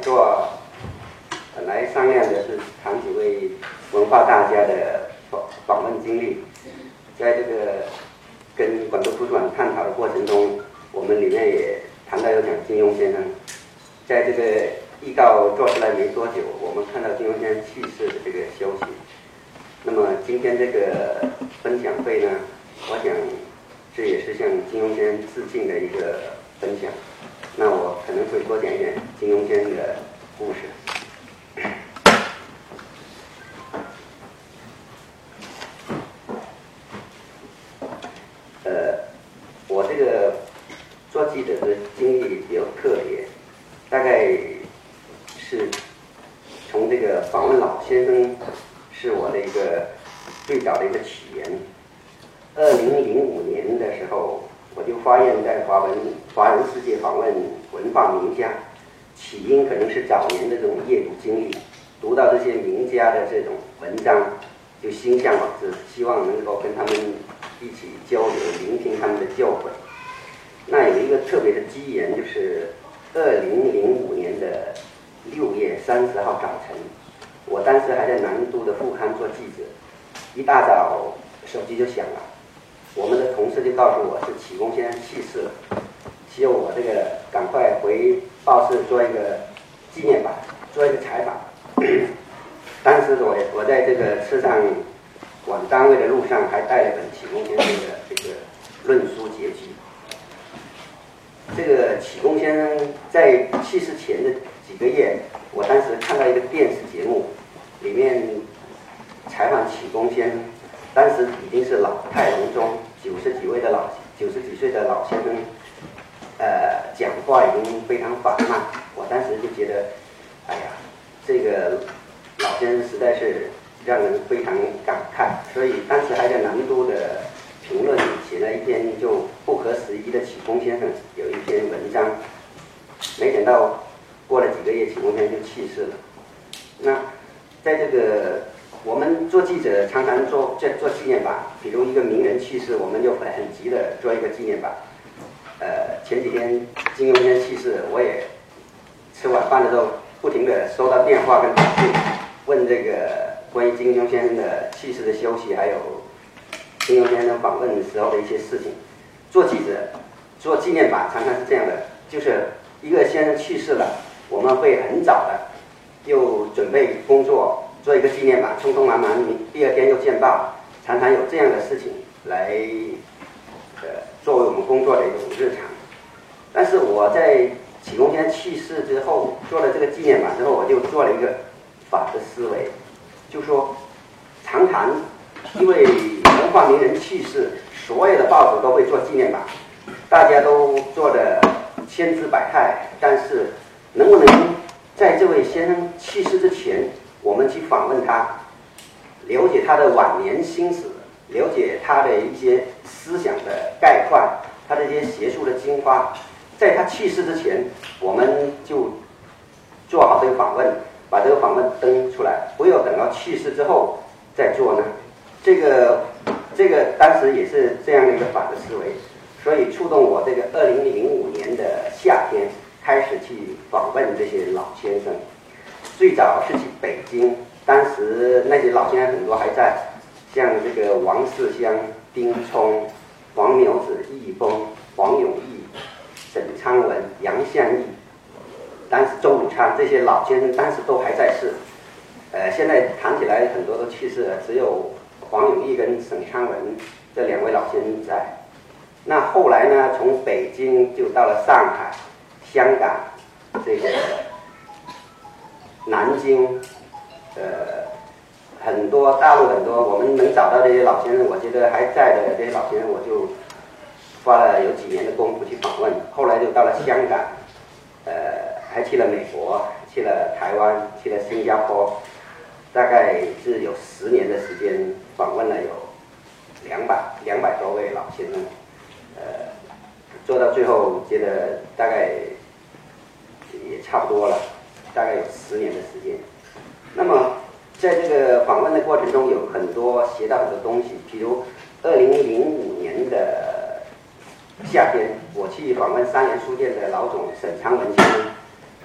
座本来商量的是谈几位文化大家的访访问经历，在这个跟广州图书馆探讨的过程中，我们里面也谈到有讲金庸先生，在这个预告做出来没多久，我们看到金庸先生去世的这个消息。那么今天这个分享会呢，我想这也是向金庸先生致敬的一个分享。那我可能会多讲一点金庸先生的故事。呃，我这个做记者的经历比较特别，大概是从这个访问老先生是我的一个最早的一个起源。二零零五年的时候。我就发现，在华文华人世界访问文化名家，起因可能是早年的这种阅读经历，读到这些名家的这种文章，就心向往是，希望能够跟他们一起交流，聆听他们的教诲。那有一个特别的机缘，就是二零零五年的六月三十号早晨，我当时还在南都的副刊做记者，一大早手机就响了。我们的同事就告诉我是启功先生去世了，希望我这个赶快回报社做一个纪念版，做一个采访。当时我我在这个车上往单位的路上，还带了本启功先生的这个论书结集。这个启功先生在去世前的几个月，我当时看到一个电视节目，里面采访启功先生。当时已经是老态龙钟，九十几位的老九十几岁的老先生，呃，讲话已经非常缓慢。我当时就觉得，哎呀，这个老先生实在是让人非常感慨。所以当时还在南都的评论写了一篇就不合时宜的启功先生有一篇文章。没想到过了几个月，启功先生就去世了。那在这个。我们做记者常常做做做纪念版，比如一个名人去世，我们就很很急的做一个纪念版。呃，前几天金庸先生去世，我也吃晚饭的时候不停的收到电话跟短信，问这个关于金庸先生的去世的消息，还有金庸先生访问时候的一些事情。做记者做纪念版常常是这样的，就是一个先生去世了，我们会很早的又准备工作。做一个纪念版，匆匆忙忙，第二天又见报，常常有这样的事情来，呃，作为我们工作的一种日常。但是我在启功先生去世之后，做了这个纪念版之后，我就做了一个反的思维，就说，常常因为文化名人去世，所有的报纸都会做纪念版，大家都做的千姿百态，但是能不能在这位先生去世之前？我们去访问他，了解他的晚年心思，了解他的一些思想的概况，他的一些学术的精华，在他去世之前，我们就做好这个访问，把这个访问登出来，不要等到去世之后再做呢。这个这个当时也是这样的一个反的思维，所以触动我这个二零零五年的夏天开始去访问这些老先生。最早是去北京，当时那些老先生很多还在，像这个王世襄、丁聪、黄苗子、易峰、黄永义、沈昌文、杨向义，当时周汝昌这些老先生当时都还在世，呃，现在谈起来很多都去世了，只有黄永义跟沈昌文这两位老先生在。那后来呢，从北京就到了上海、香港，这个。南京，呃，很多大陆很多，我们能找到这些老先生，我觉得还在的这些老先生，我就花了有几年的功夫去访问。后来就到了香港，呃，还去了美国，去了台湾，去了新加坡，大概是有十年的时间访问了有两百两百多位老先生，呃，做到最后觉得大概也差不多了。大概有十年的时间，那么在这个访问的过程中，有很多学到很多东西。比如，二零零五年的夏天，我去访问三联书店的老总沈昌文先生，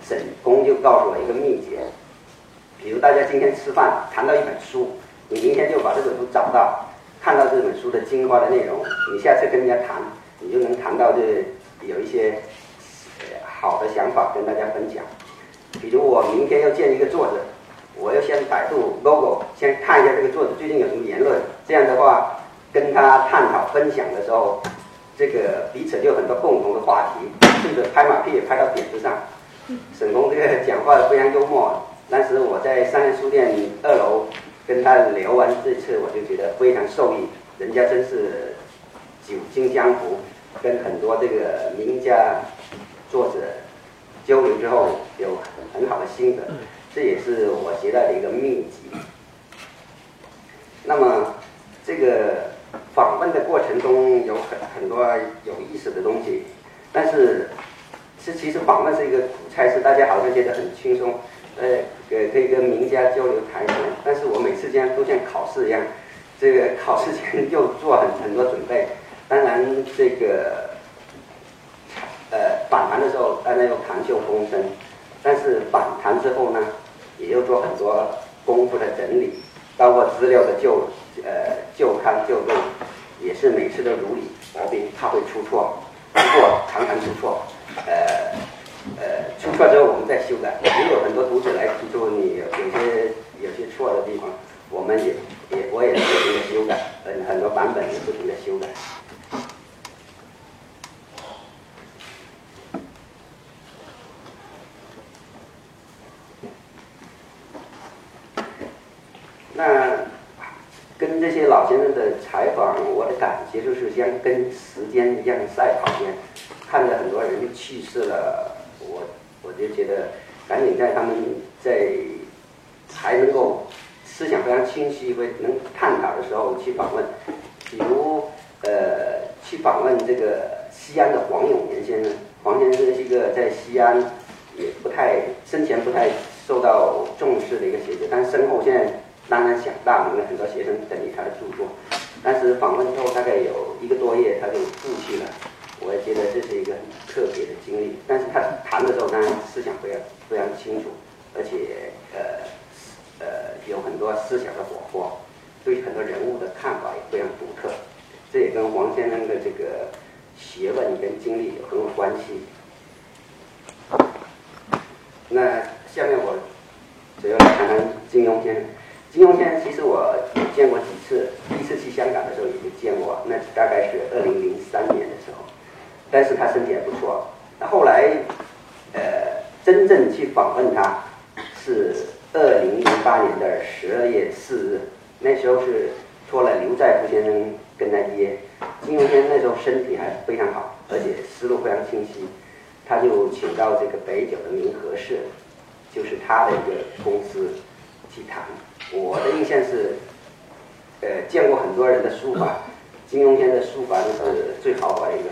沈工就告诉我一个秘诀，比如大家今天吃饭谈到一本书，你明天就把这本书找到，看到这本书的精华的内容，你下次跟人家谈，你就能谈到这有一些好的想法跟大家分享。比如我明天要见一个作者，我要先百度 logo，先看一下这个作者最近有什么言论，这样的话跟他探讨分享的时候，这个彼此就有很多共同的话题，甚至拍马屁也拍到点子上。沈工这个讲话非常幽默，当时我在商业书店二楼跟他聊完这次，我就觉得非常受益，人家真是久经江湖，跟很多这个名家作者交流之后有很好的心得，这也是我学到的一个秘籍。那么这个访问的过程中有很很多有意思的东西，但是。是其实访问是一个苦差事，大家好像觉得很轻松，呃，呃，可以跟名家交流谈谈。但是我每次这样都像考试一样，这个考试前 又做很很多准备。当然，这个呃访谈的时候，大家又谈笑风生。但是访谈之后呢，也要做很多功夫的整理，包括资料的旧呃旧刊旧录，也是每次都如履薄冰，怕会出错，不过常常出错。呃呃，出错之后我们再修改。也有很多读者来提出你有些有些错的地方，我们也也我也不停的修改，很很多版本也不停的修改。那跟这些老先生的采访，我的感觉就是像跟时间一样赛跑一样。看着很多人去世了，我我就觉得赶紧在他们在还能够思想非常清晰、会能探讨的时候去访问，比如呃去访问这个西安的黄永年先生。黄先生是一个在西安也不太生前不太受到重视的一个学者，但是身后现在当然响大名了，很多学生等于他的著作。但是访问之后大概有一个多月，他就故去了。我也觉得这是一个很特别的经历，但是他谈的时候当然思想非常非常清楚，而且呃呃有很多思想的火花，对很多人物的看法也非常独特，这也跟黄先生的这个学问跟经历有很有关系。那下面我主要谈谈金庸先生。金庸先生其实我见过几次，第一次去香港的时候已经见过，那大概是二零零三年的时候。但是他身体还不错。那后来，呃，真正去访问他，是二零零八年的十二月四日。那时候是托了刘在福先生跟他约。金庸先生那时候身体还非常好，而且思路非常清晰。他就请到这个北九的明和社，就是他的一个公司去谈。我的印象是，呃，见过很多人的书法，金庸先生的书法是最豪华的一个。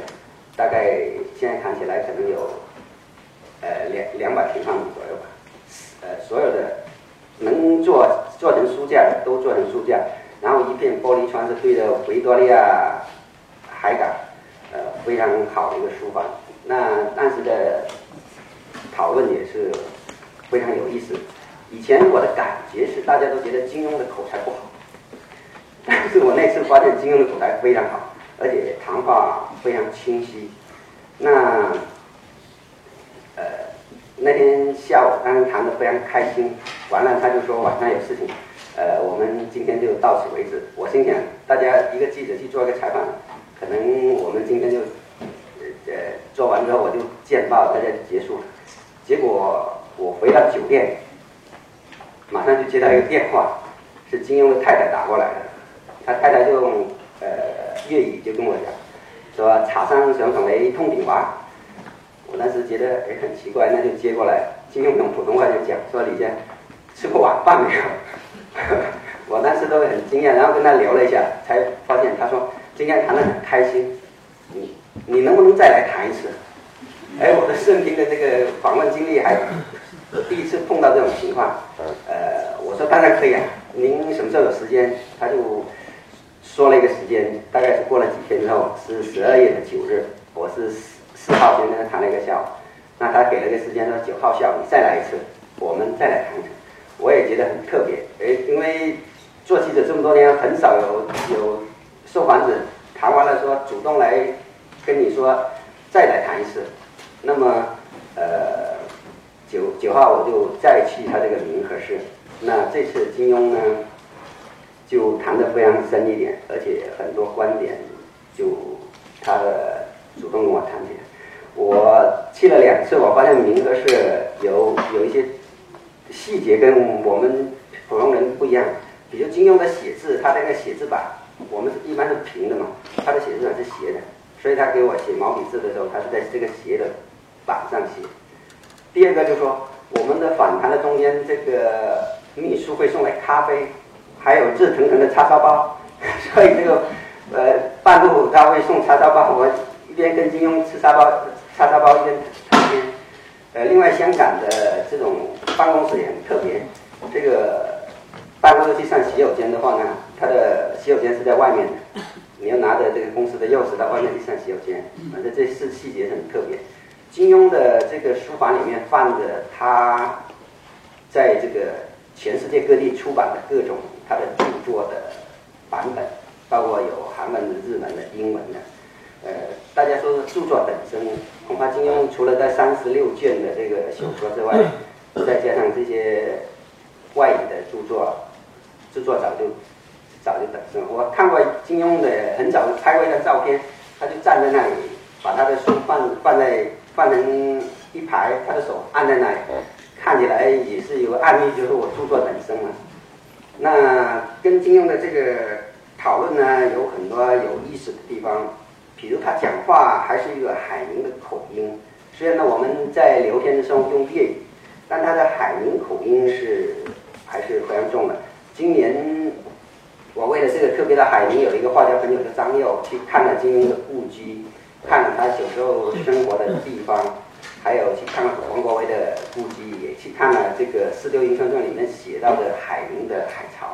大概现在看起来可能有，呃两两百平方米左右吧，呃所有的能做做成书架的都做成书架，然后一片玻璃窗是对着维多利亚海港，呃非常好的一个书房。那当时的讨论也是非常有意思。以前我的感觉是大家都觉得金庸的口才不好，但是我那次发现金庸的口才非常好。而且谈话非常清晰。那呃那天下午刚刚谈的非常开心，完了他就说晚上有事情，呃我们今天就到此为止。我心想大家一个记者去做一个采访，可能我们今天就呃做完之后我就见报，大家就结束了。结果我回到酒店，马上就接到一个电话，是金庸的太太打过来的，他太太就用呃。粤语就跟我讲，说茶商想同你通电话，我当时觉得哎很奇怪，那就接过来，就用用普通话就讲，说李健吃过晚饭没有？我当时都很惊讶，然后跟他聊了一下，才发现他说今天谈得很开心，你你能不能再来谈一次？哎，我的生平的这个访问经历还第一次碰到这种情况，呃，我说当然可以啊，您什么时候有时间？他就。说了一个时间，大概是过了几天之后，是十二月的九日，我是四四号先跟他谈了一个下午。那他给了个时间说九号下午你再来一次，我们再来谈谈。我也觉得很特别，诶，因为做记者这么多年，很少有有受访者谈完了说主动来跟你说再来谈一次。那么，呃，九九号我就再去他这个明和市。那这次金庸呢，就谈得非常深一点，而且很多观点就他的主动跟我谈起来。我去了两次，我发现明哥是有有一些。细节跟我们普通人不一样，比如金庸的写字，他在那写字板，我们一般是平的嘛，他的写字板是斜的，所以他给我写毛笔字的时候，他是在这个斜的板上写。第二个就是说，我们的访谈的中间，这个秘书会送来咖啡，还有热腾腾的叉烧包，所以这个呃半路他会送叉烧包，我一边跟金庸吃叉包叉烧包一边谈天。呃，另外香港的这种。办公室也很特别，这个办公室去上洗手间的话呢，它的洗手间是在外面的，你要拿着这个公司的钥匙到外面去上洗手间，反正这是细节很特别。金庸的这个书房里面放着他在这个全世界各地出版的各种他的著作的版本，包括有韩文的、日文的、英文的。呃，大家说著作本身，恐怕金庸除了在三十六卷的这个小说之外。再加上这些外语的著作，著作早就早就等身。我看过金庸的很早拍过一张照片，他就站在那里，把他的书放放在放成一排，他的手按在那里，看起来也是有暗喻，就是我著作本身了。那跟金庸的这个讨论呢，有很多有意思的地方，比如他讲话还是一个海宁的口音，虽然呢我们在聊天的时候用粤语。但他的海宁口音是还是非常重的。今年我为了这个特别的海宁，有一个画家朋友叫张佑，去看了金庸的故居，看了他小时候生活的地方，还有去看了王国维的故居，去看了这个《四六英雄传》里面写到的海宁的海潮。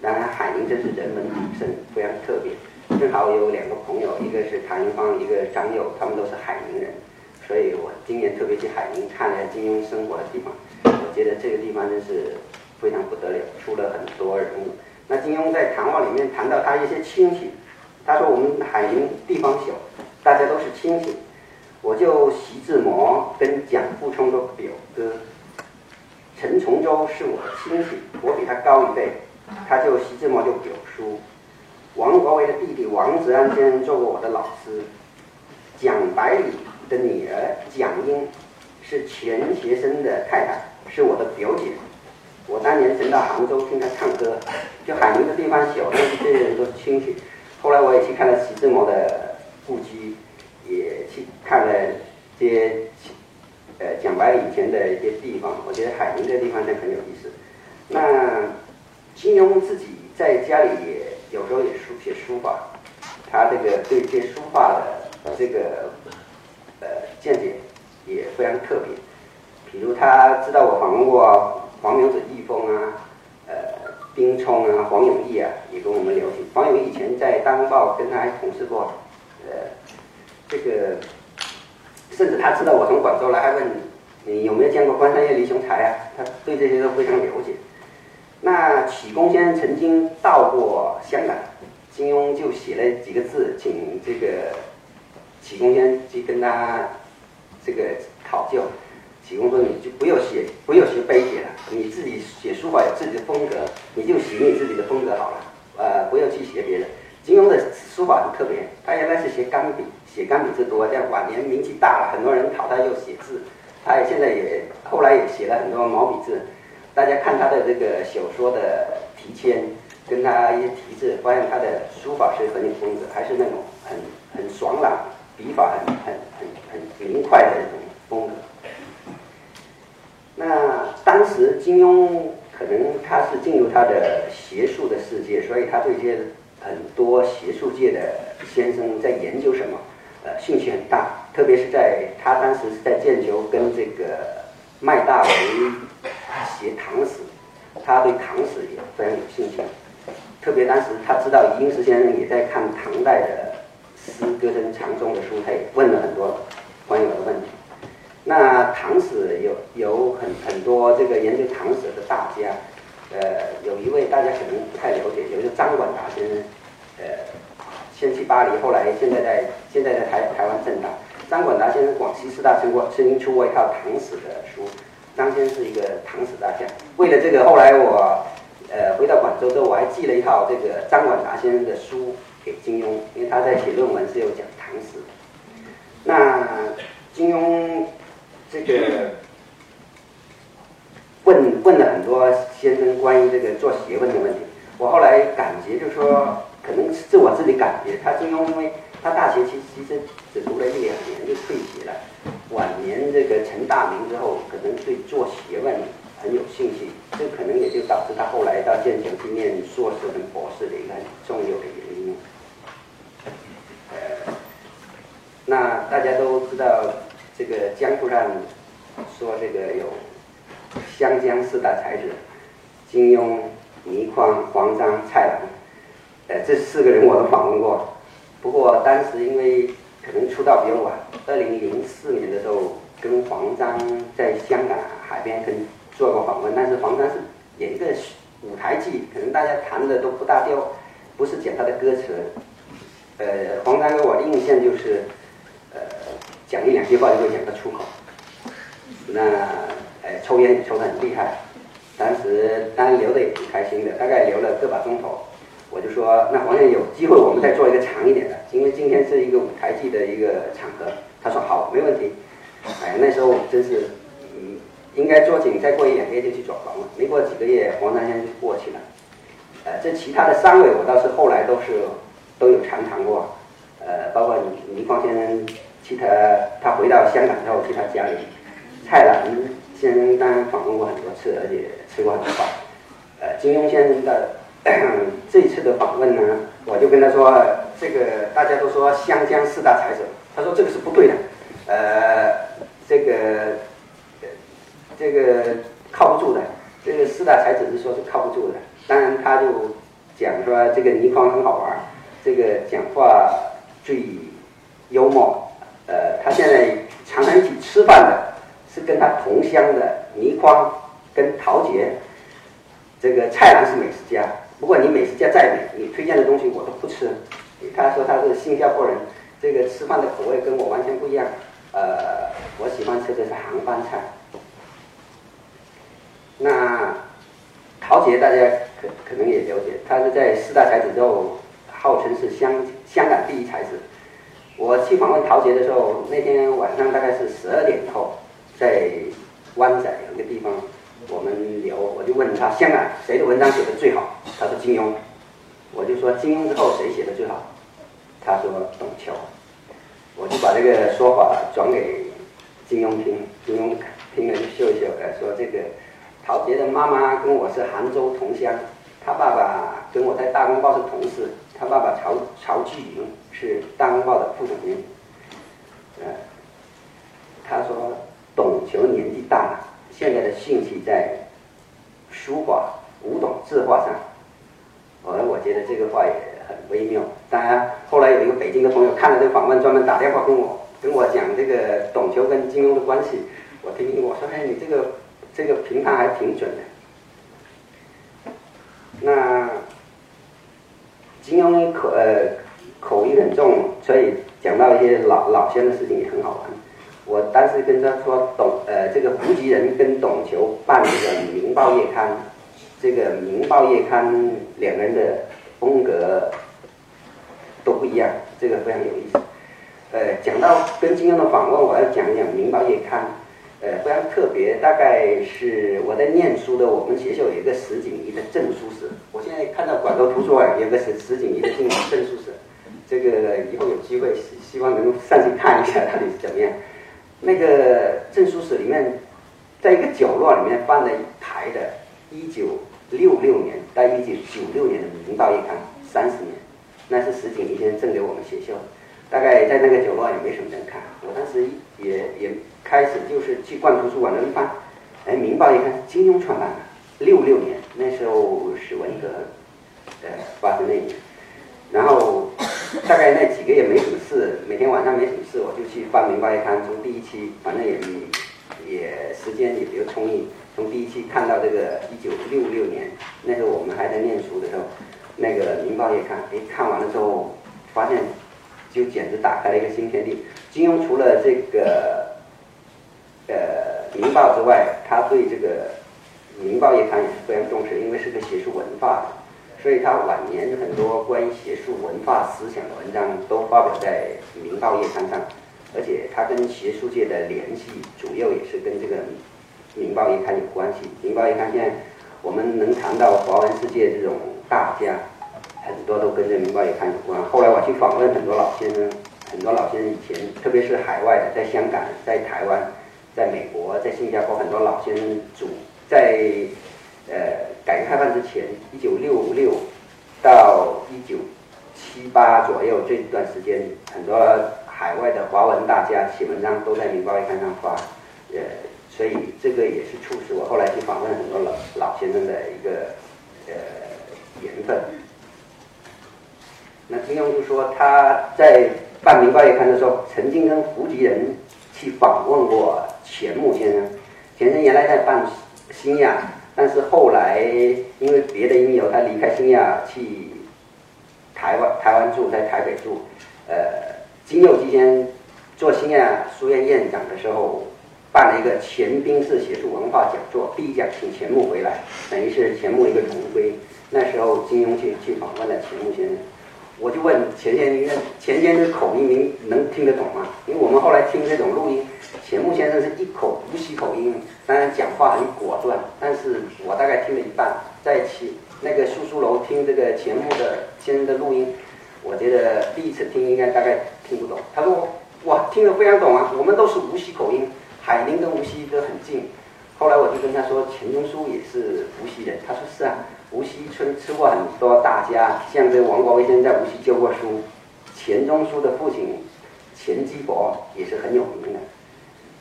当然，海宁真是人文鼎盛，非常特别。正好有两个朋友，一个是谭云芳，一个张佑，他们都是海宁人。所以我今年特别去海宁看了金庸生活的地方，我觉得这个地方真是非常不得了，出了很多人物。那金庸在谈话里面谈到他一些亲戚，他说我们海宁地方小，大家都是亲戚。我就徐志摩跟蒋复冲的表哥，陈从周是我的亲戚，我比他高一辈，他就徐志摩就表叔。王国维的弟弟王子安先生做过我的老师，蒋百里。的女儿蒋英是钱学森的太太，是我的表姐。我当年曾到杭州听他唱歌，就海宁的地方小，但是这些人都是亲戚。后来我也去看了徐志摩的故居，也去看了这些呃讲白了以前的一些地方。我觉得海宁这地方呢很有意思。那金庸自己在家里也有时候也书写书法，他这个对这书法的这个。呃，见解也非常特别，比如他知道我访问过黄明子、易峰啊，呃，丁冲啊，黄永义啊，也跟我们聊起。黄永义以前在《大公报》跟他还同事过，呃，这个甚至他知道我从广州来，还问你你有没有见过关山月、李雄才啊？他对这些都非常了解。那启功先生曾经到过香港，金庸就写了几个字，请这个。启功先生去跟他这个讨教，启功说你就不要写，不要学碑帖了，你自己写书法有自己的风格，你就写你自己的风格好了，呃，不要去学别的。金庸的书法很特别，他原来是写钢笔，写钢笔字多，这样晚年名气大了，很多人讨他又写字，他也现在也后来也写了很多毛笔字。大家看他的这个小说的题签，跟他一些题字，发现他的书法是很有风格，还是那种很很爽朗。笔法很很很很明快的一种风格。那当时金庸可能他是进入他的学术的世界，所以他对这些很多学术界的先生在研究什么，兴趣很大。特别是在他当时是在剑桥跟这个麦大为学唐史，他对唐史也非常有兴趣。特别当时他知道余英时先生也在看唐代的。诗歌跟长中的书，他也问了很多朋友的问题。那唐史有有很很多这个研究唐史的大家，呃，有一位大家可能不太了解，有一个张广达先生，呃，先去巴黎，后来现在在现在在台台湾政大。张广达先生广西师大出过，曾经出过一套唐史的书。张先生是一个唐史大家，为了这个，后来我呃回到广州之后，我还寄了一套这个张广达先生的书给金庸，因为他在写论文是有讲唐史。那金庸这个问问了很多先生关于这个做学问的问题，我后来感觉就是说，可能是我自己感觉，他金庸因为。他大学其其实只读了一两年就退学了，晚年这个成大名之后，可能对做学问很有兴趣，这可能也就导致他后来到剑桥去念硕士跟博士的一个很重要的原因。呃，那大家都知道，这个江湖上说这个有湘江四大才子，金庸、倪匡、黄章、蔡澜，呃，这四个人我都访问过。不过当时因为可能出道比较晚，二零零四年的时候跟黄章在香港海边跟做过访问，但是黄章是演一个舞台剧，可能大家谈的都不大调，不是讲他的歌词。呃，黄章给我的印象就是，呃，讲一两句话就会讲得出口。那呃，抽烟抽得很厉害，当时当然聊得也挺开心的，大概聊了个把钟头。我就说，那黄先生有机会，我们再做一个长一点的，因为今天是一个舞台剧的一个场合。他说好，没问题。哎，那时候我真是，嗯，应该抓紧再过一两个月就去转房了。没过几个月，黄先生就过去了。呃，这其他的三位我倒是后来都是都有常谈过，呃，包括倪匡先生去他他回到香港之后去他家里，蔡澜先生当然访问过很多次，而且吃过很多饭。呃，金庸先生的。这一次的访问呢，我就跟他说，这个大家都说湘江四大才子，他说这个是不对的，呃，这个这个靠不住的，这个四大才子是说是靠不住的。当然他就讲说这个倪匡很好玩，这个讲话最幽默，呃，他现在常常一起吃饭的是跟他同乡的倪匡跟陶杰，这个蔡澜是美食家。不过你美食家再美，你推荐的东西我都不吃。他说他是新加坡人，这个吃饭的口味跟我完全不一样。呃，我喜欢吃的是杭帮菜。那陶杰大家可可能也了解，他是在四大才子之后，号称是香香港第一才子。我去访问陶杰的时候，那天晚上大概是十二点以后，在湾仔有个地方。我们聊，我就问他香港谁的文章写的最好？他说金庸。我就说金庸之后谁写的最好？他说董桥。我就把这个说法转给金庸听，金庸听了就笑一笑，说这个陶杰的妈妈跟我是杭州同乡，他爸爸跟我在大公报是同事，他爸爸曹曹巨云是大公报的副总编。呃，他说董桥年纪大了。现在的兴趣在书画、古董字画上，我我觉得这个话也很微妙。当然，后来有一个北京的朋友看了这个访问，专门打电话跟我跟我讲这个董球跟金庸的关系。我听听，我说：“哎，你这个这个评判还挺准的。”那金庸口呃口音很重，所以讲到一些老老先的事情也很好玩。我当时跟他说，董，这个胡吉人跟董球办这个《明报月刊》，这个《明报月刊》两个人的风格都不一样，这个非常有意思。呃，讲到跟金庸的访问，我要讲一讲《明报月刊》，呃，非常特别。大概是我在念书的，我们学校有一个石景仪的证书室。我现在看到广州图书馆有个石石景仪的证证书室，这个以后有机会希望能够上去看一下到底是怎么样。那个证书室里面，在一个角落里面放了一排的1966年到1996年的《明报一刊》，三十年，那是石景一先生赠给我们学校。大概在那个角落也没什么人看，我当时也也开始就是去逛图书馆的一翻，哎，《明报一刊》金庸创办的，66年，那时候是文革，呃，发生那一年，然后大概那几个月没什么事，每天晚上没什么事。我就去翻《明报月刊》，从第一期，反正也也时间也比较充裕，从第一期看到这个一九六六年，那时候我们还在念书的时候，那个《明报月刊》，哎，看完了之后，发现就简直打开了一个新天地。金庸除了这个呃《明报》之外，他对这个《明报月刊》也是非常重视，因为是个学术文化的。所以他晚年很多关于学术文化思想的文章都发表在《明报月刊》上，而且他跟学术界的联系主要也是跟这个《明报月刊》有关系。《明报月刊》现在我们能谈到华文世界这种大家，很多都跟这《明报月刊》有关。后来我去访问很多老先生，很多老先生以前，特别是海外的，在香港、在台湾、在美国、在新加坡，很多老先生主在。呃，改革开放之前，一九六六到一九七八左右这段时间，很多海外的华文大家写文章都在《明报月刊》上发，呃，所以这个也是促使我后来去访问很多老老先生的一个呃缘分。那金庸就说他在办《明报月刊》的时候，曾经跟胡吉人去访问过钱穆先生，钱先生原来在办新亚。但是后来因为别的因由，他离开新亚去台湾，台湾住，在台北住。呃，金佑基先做新亚书院院长的时候，办了一个前兵式学术文化讲座，第一讲请钱穆回来，等于是钱穆一个荣归。那时候金庸去去访问了钱穆先生，我就问钱先生，钱先生口音您能听得懂吗？因为我们后来听这种录音。钱穆先生是一口无锡口音，当然讲话很果断，但是我大概听了一半，在其那个书书楼听这个钱穆的先生的录音，我觉得第一次听应该大概听不懂。他说哇，听得非常懂啊，我们都是无锡口音，海宁跟无锡都很近。后来我就跟他说，钱钟书也是无锡人，他说是啊，无锡村吃过很多大家，像这王国维先生在无锡教过书，钱钟书的父亲钱基博也是很有名的。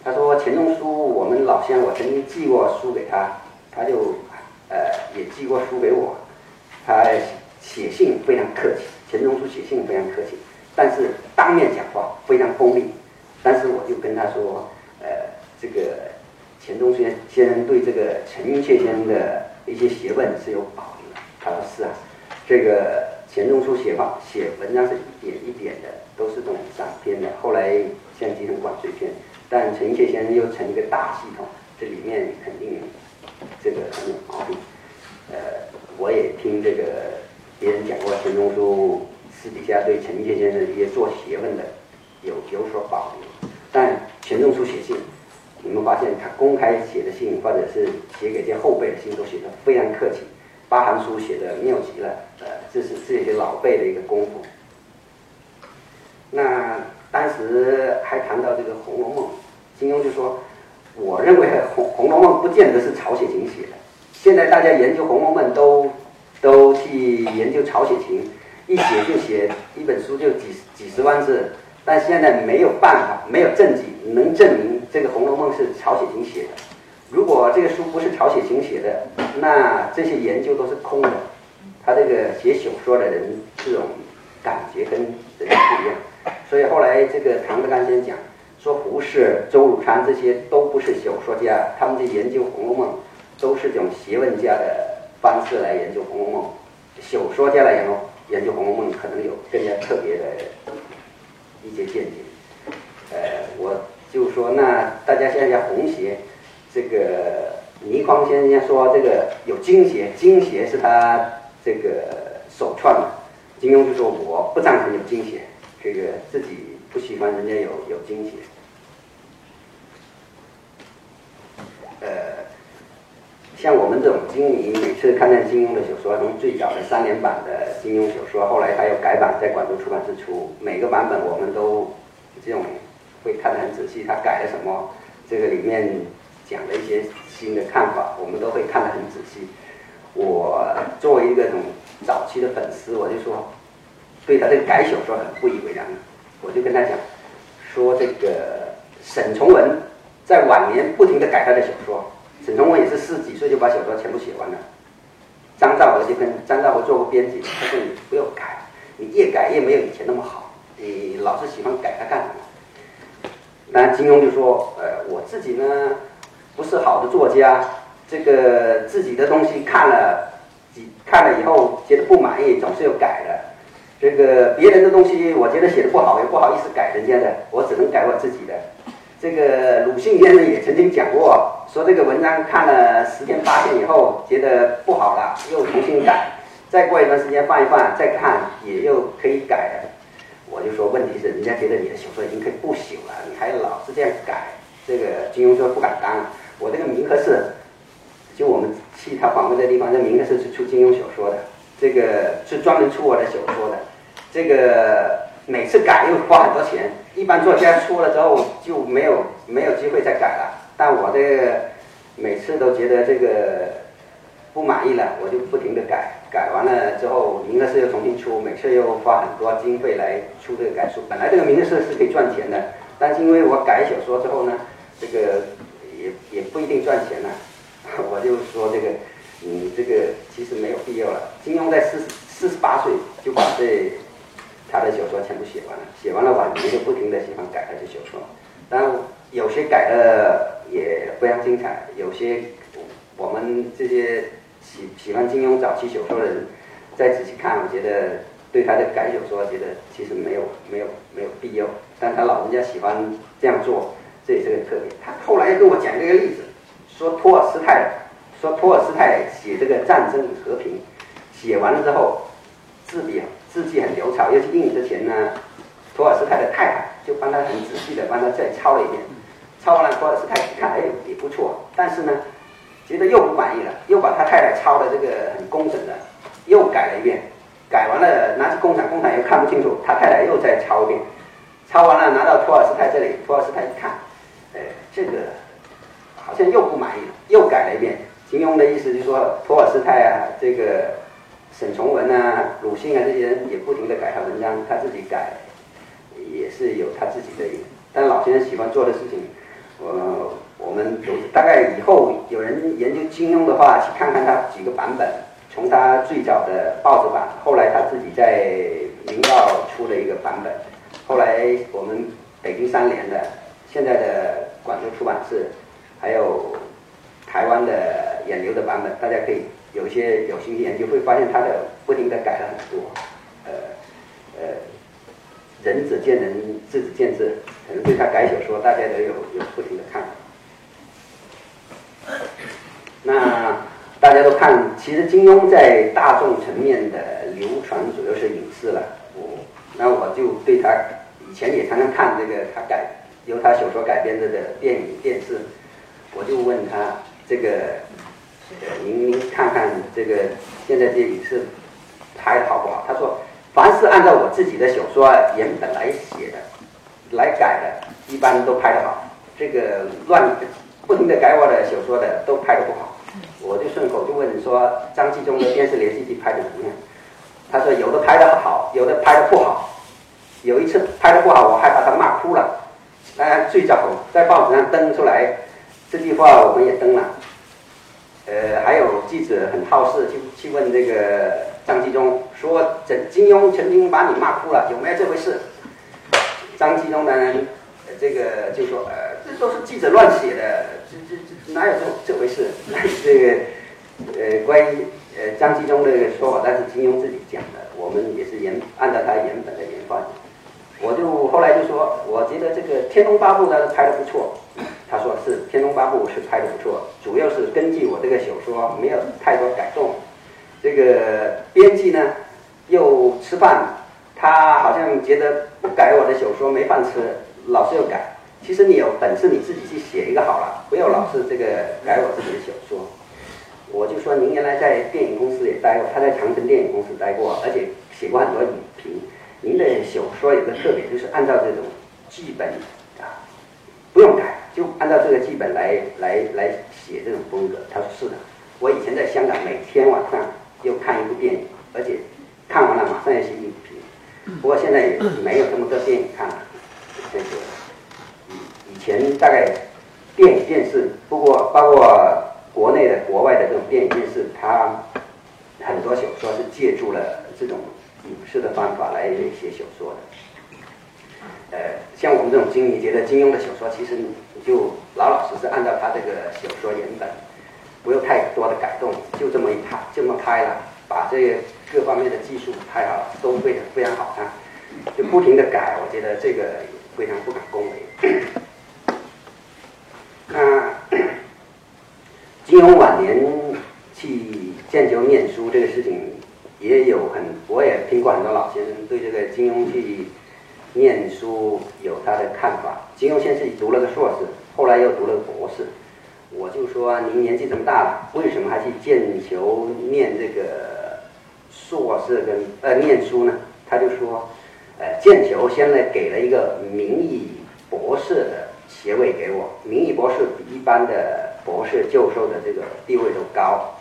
他说：“钱钟书，我们老乡，我曾经寄过书给他，他就，呃，也寄过书给我。他写信非常客气，钱钟书写信非常客气，但是当面讲话非常锋利。但是我就跟他说，呃，这个钱钟书先生对这个陈寅恪先生的一些学问是有保留的。他说是啊，这个钱钟书写法写文章是一点一点的，都是这种散篇的。后来像集成管碎片。”但陈寅恪先生又成一个大系统，这里面肯定这个很有毛病。呃，我也听这个别人讲过，钱钟书私底下对陈寅恪先生一些做学问的有有所保留。但钱钟书写信，你们发现他公开写的信，或者是写给这些后辈的信，都写的非常客气。八行书写的妙极了，呃，这是这些老辈的一个功夫。那。当时还谈到这个《红楼梦》，金庸就说：“我认为《红红楼梦》不见得是曹雪芹写的。现在大家研究《红楼梦》都都去研究曹雪芹，一写就写一本书就几几十万字，但现在没有办法，没有证据能证明这个《红楼梦》是曹雪芹写的。如果这个书不是曹雪芹写的，那这些研究都是空的。他这个写小说的人这种感觉跟人不一样。”所以后来这个唐德刚先生讲说，胡适、周汝昌这些都不是小说家，他们在研究《红楼梦》都是这种学问家的方式来研究《红楼梦》。小说家来研究研究《红楼梦》，可能有更加特别的一些见解。呃，我就说，那大家现在红鞋，这个倪匡先生说这个有金鞋，金鞋是他这个首创的。金庸就说我不赞成有金鞋。这个自己不喜欢人家有有惊喜，呃，像我们这种金迷，每次看见金庸的小说，从最早的三联版的金庸小说，后来他又改版，在广州出版社出，每个版本我们都这种会看得很仔细，他改了什么，这个里面讲了一些新的看法，我们都会看得很仔细。我作为一个这种早期的粉丝，我就说。对他这个改小说很不以为然，我就跟他讲，说这个沈从文在晚年不停的改他的小说，沈从文也是十几岁就把小说全部写完了。张兆和就跟张兆和做过编辑，他说你不要改，你越改越没有以前那么好，你老是喜欢改它干什么？当然金庸就说，呃，我自己呢不是好的作家，这个自己的东西看了，看了以后觉得不满意，总是要改的。这个别人的东西，我觉得写的不好，也不好意思改人家的，我只能改我自己的。这个鲁迅先生也曾经讲过，说这个文章看了十天八天以后，觉得不好了，又重新改，再过一段时间放一放，再看也又可以改了。我就说，问题是人家觉得你的小说已经可以不朽了，你还老是这样改。这个金庸说不敢当，我这个名和是，就我们去他访问的地方，这名和是出金庸小说的，这个是专门出我的小说的，这个。每次改又花很多钱，一般作家出了之后就没有没有机会再改了。但我这个每次都觉得这个不满意了，我就不停的改，改完了之后，明和社又重新出，每次又花很多经费来出这个改书。本来这个明和社是可以赚钱的，但是因为我改小说之后呢，这个也也不一定赚钱了。我就说这个，嗯，这个其实没有必要了。金庸在四四十八岁就把这。他的小说全部写完了，写完了晚年就不停的喜欢改他的小说，当然有些改的也非常精彩，有些我们这些喜喜欢金庸早期小说的人再仔细看，我觉得对他的改小说，觉得其实没有没有没有必要，但他老人家喜欢这样做，这也是个特点。他后来又跟我讲这个例子，说托尔斯泰，说托尔斯泰写这个《战争与和平》，写完了之后，字笔。字迹很流畅，尤其印之前呢，托尔斯泰的太太就帮他很仔细的帮他再抄了一遍，抄完了托尔斯泰一看，哎，也不错，但是呢，觉得又不满意了，又把他太太抄的这个很工整的又改了一遍，改完了拿去工厂，工厂又看不清楚，他太太又再抄一遍，抄完了拿到托尔斯泰这里，托尔斯泰一看，哎，这个好像又不满意了，又改了一遍。金庸的意思就是说，托尔斯泰啊，这个。沈从文啊、鲁迅啊这些人也不停的改他文章，他自己改也是有他自己的。但老先生喜欢做的事情，我我们都大概以后有人研究金庸的话，去看看他几个版本，从他最早的报纸版，后来他自己在《明报》出的一个版本，后来我们北京三联的、现在的广州出版社，还有台湾的演流的版本，大家可以。有些有兴趣研究会发现，他的不停的改了很多，呃呃，仁者见仁，智者见智，可能对他改小说，大家都有有不停的看法。那大家都看，其实金庸在大众层面的流传主要是影视了。我那我就对他以前也常常看这个他改由他小说改编的的电影电视，我就问他这个。您您看看这个现在这影视拍的好不好？他说，凡是按照我自己的小说原本来写的，来改的，一般都拍得好。这个乱不停的改我的小说的，都拍的不好。我就顺口就问说，张纪中的电视连续剧拍的怎么样？他说有的拍的好，有的拍的不好。有一次拍的不好，我还把他骂哭了。当然最早在报纸上登出来这句话，我们也登了。呃，还有记者很好事，去去问这个张纪中，说这金庸曾经把你骂哭了，有没有这回事？张纪中呢，这个就说，呃，这都是记者乱写的，这这这哪有这这回事？这个呃，关于呃张纪中的说法，但是金庸自己讲的，我们也是原按照他原本的原话。我就后来就说，我觉得这个《天龙八部》呢拍的不错。他说是《天龙八部》是拍的不错，主要是根据我这个小说没有太多改动。这个编辑呢又吃饭，他好像觉得不改我的小说没饭吃，老是要改。其实你有本事你自己去写一个好了，不要老是这个改我自己的小说。我就说您原来在电影公司也待过，他在长城电影公司待过，而且写过很多影评。您的小说有个特点，就是按照这种剧本啊，不用改。就按照这个剧本来来来写这种风格，他说是的。我以前在香港，每天晚上要看一部电影，而且看完了马上要写影评。不过现在也没有这么多电影看了。这个以以前大概电影电视，不过包括国内的、国外的这种电影电视，它很多小说是借助了这种影视的方法来写小说的。呃。像我们这种经理觉得金庸的小说，其实你就老老实实按照他这个小说原本，不用太多的改动，就这么一拍，这么拍了，把这各方面的技术拍好了，都非常非常好看，就不停的改，我觉得这个非常不敢恭维。那 金庸晚年去剑桥念书这个事情，也有很，我也听过很多老先生对这个金庸去念书有他的看法。金庸先生读了个硕士，后来又读了个博士。我就说您年纪这么大了，为什么还去剑桥念这个硕士跟呃念书呢？他就说，呃，剑桥现在给了一个名义博士的。学位给我，名义博士比一般的博士教授的这个地位都高，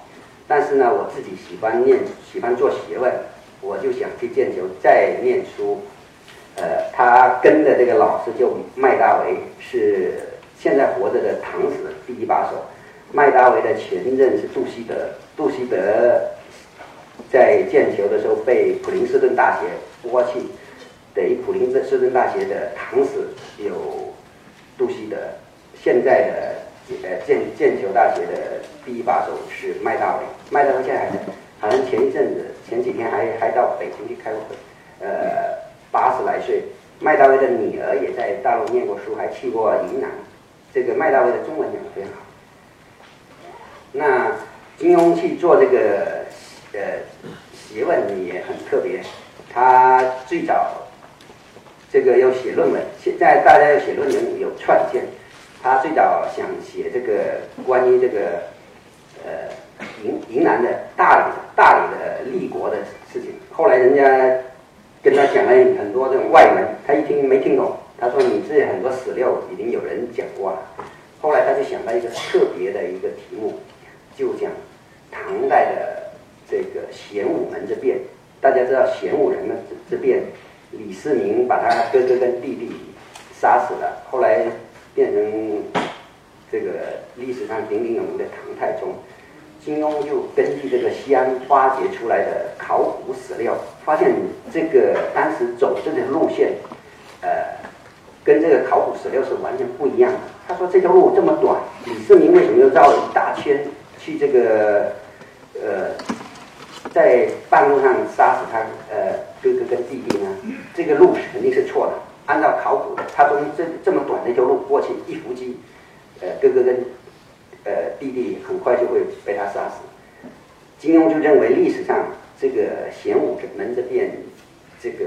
但是呢，我自己喜欢念，喜欢做学问，我就想去剑桥再念书。呃，他跟的这个老师叫麦达维，是现在活着的唐史第一把手。麦达维的前任是杜希德，杜希德在剑桥的时候被普林斯顿大学剥去，等于普林斯顿大学的唐史有。杜希德，现在的呃剑剑桥大学的第一把手是麦大维，麦大维现在还在，好像前一阵子前几天还还到北京去开过会，呃八十来岁，麦大为的女儿也在大陆念过书，还去过云南，这个麦大为的中文讲得非常好。那金庸去做这个呃学问也很特别，他最早。这个要写论文，现在大家要写论文有串件。他最早想写这个关于这个呃云云南的大理大理的立国的事情，后来人家跟他讲了很多这种外文，他一听没听懂，他说你这很多史料已经有人讲过了。后来他就想到一个特别的一个题目，就讲唐代的这个玄武门之变。大家知道玄武门之变。李世民把他哥哥跟弟弟杀死了，后来变成这个历史上鼎鼎有名的唐太宗。金庸就根据这个西安发掘出来的考古史料，发现这个当时走这条路线，呃，跟这个考古史料是完全不一样的。他说这条路这么短，李世民为什么要绕一大圈去这个呃，在半路上杀死他呃？哥哥跟弟弟呢？这个路肯定是错的。按照考古，他从这这么短的一条路过去，一伏击，呃，哥哥跟呃弟弟很快就会被他杀死。金庸就认为历史上这个玄武门之变，这个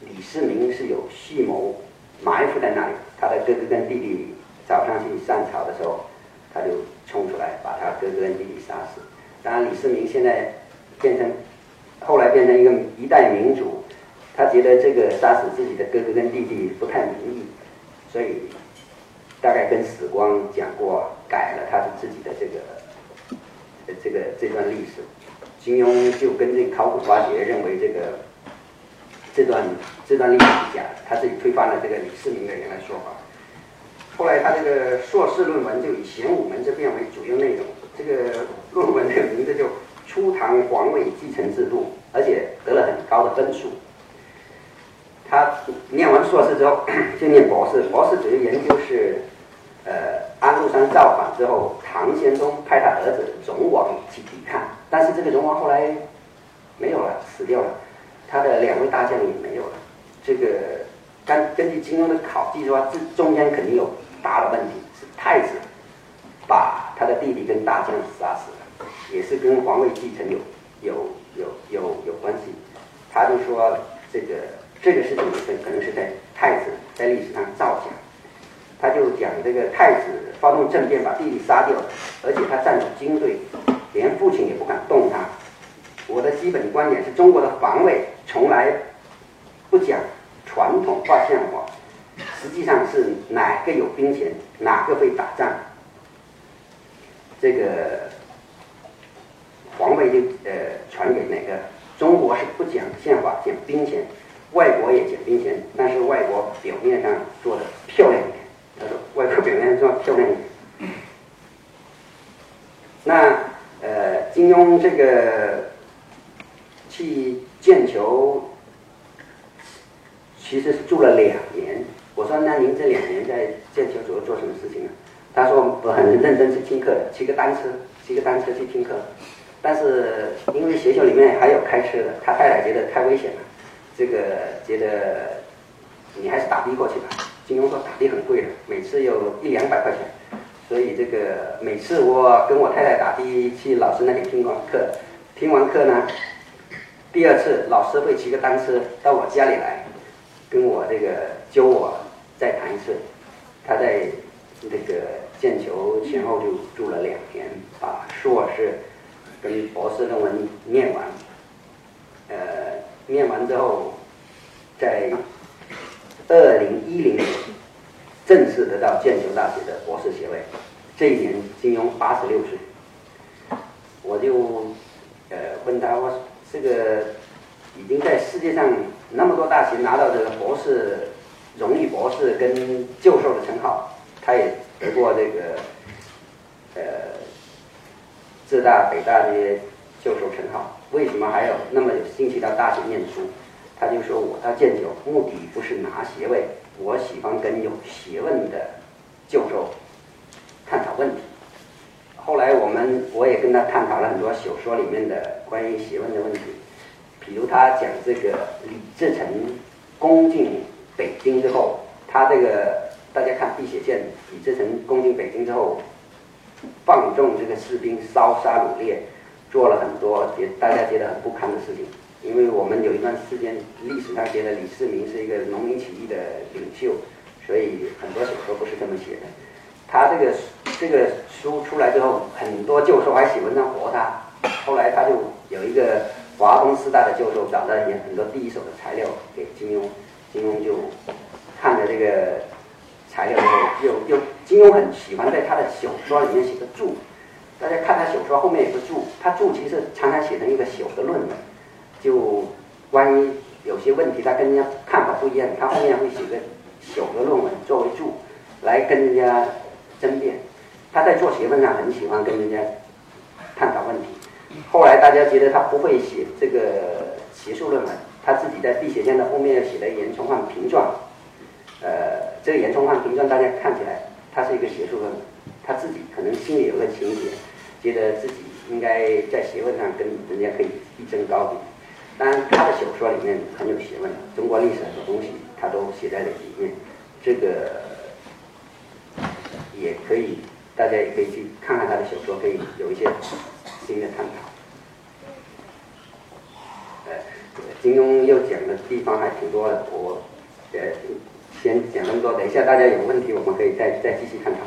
李世民是有蓄谋埋伏在那里。他的哥哥跟弟弟早上去上朝的时候，他就冲出来把他哥哥跟弟弟杀死。当然，李世民现在变成。后来变成一个一代民主，他觉得这个杀死自己的哥哥跟弟弟不太明义，所以大概跟史光讲过，改了他的自己的这个这段历史。金庸就跟这考古发掘认为这个这段这段历史是假的，他自己推翻了这个李世民的原来说法。后来他这个硕士论文就以玄武门之变为主要内容，这个论文的名字就。初唐皇位继承制度，而且得了很高的分数。他念完硕士之后，就念博士。博士主要研究是，呃，安禄山造反之后，唐玄宗派他儿子荣王去抵抗，但是这个荣王后来没有了，死掉了。他的两位大将也没有了。这个根根据金庸的考据说，这中间肯定有大的问题，是太子把他的弟弟跟大将杀死了。也是跟皇位继承有有有有有关系，他就说这个这个事情是可能是在太子在历史上造假，他就讲这个太子发动政变把弟弟杀掉，而且他占有军队，连父亲也不敢动他。我的基本观点是中国的防卫从来不讲传统化现化，实际上是哪个有兵权，哪个会打仗，这个。皇位就呃传给哪个？中国是不讲宪法，讲兵权；外国也讲兵权，但是外国表面上做的漂亮。国表面上做漂亮一点。那呃，金庸这个去剑桥，其实是住了两年，我说那您这两年在剑桥主要做什么事情呢？他说我很认真去听课，骑个单车，骑个单车去听课。但是因为学校里面还有开车的，他太太觉得太危险了，这个觉得你还是打的过去吧。金庸说打的很贵的，每次有一两百块钱，所以这个每次我跟我太太打的去老师那里听完课，听完课呢，第二次老师会骑个单车到我家里来，跟我这个教我再谈一次。他在那个剑球前后就住了两年，把硕士。跟博士论文念完，呃，念完之后，在二零一零年正式得到剑桥大学的博士学位。这一年金庸八十六岁，我就呃问他，我这个已经在世界上那么多大学拿到这个博士荣誉博士跟教授的称号，他也得过这个呃。浙大、北大这些教授称号，为什么还有那么有兴趣到大学念书？他就说：“我到剑桥目的不是拿学位，我喜欢跟有学问的教授探讨问题。”后来我们我也跟他探讨了很多小说里面的关于学问的问题，比如他讲这个李自成攻进北京之后，他这个大家看《碧血剑》，李自成攻进北京之后。放纵这个士兵烧杀掳掠，做了很多觉大家觉得很不堪的事情。因为我们有一段时间历史上觉得李世民是一个农民起义的领袖，所以很多小说不是这么写的。他这个这个书出来之后，很多教授还写文章驳他。后来他就有一个华东师大的教授找到一很多第一手的材料给金庸，金庸就看着这个。材料之后又又金庸很喜欢在他的小说里面写个注，大家看他小说后面有个注，他注其实常常写成一个小的论文，就关于有些问题他跟人家看法不一样，他后面会写个小的论文作为注，来跟人家争辩。他在做学问上很喜欢跟人家探讨问题。后来大家觉得他不会写这个学术论文，他自己在《碧血剑》的后面写了《严崇焕评传》。呃，这个严崇焕评传，大家看起来他是一个学术论文，他自己可能心里有个情节，觉得自己应该在学问上跟人家可以一争高低。当然，他的小说里面很有学问，中国历史很多东西他都写在了里面。这个也可以，大家也可以去看看他的小说，可以有一些新的探讨。呃，金庸又讲的地方还挺多的，我呃。先讲那么多，等一下大家有问题，我们可以再再继续探讨。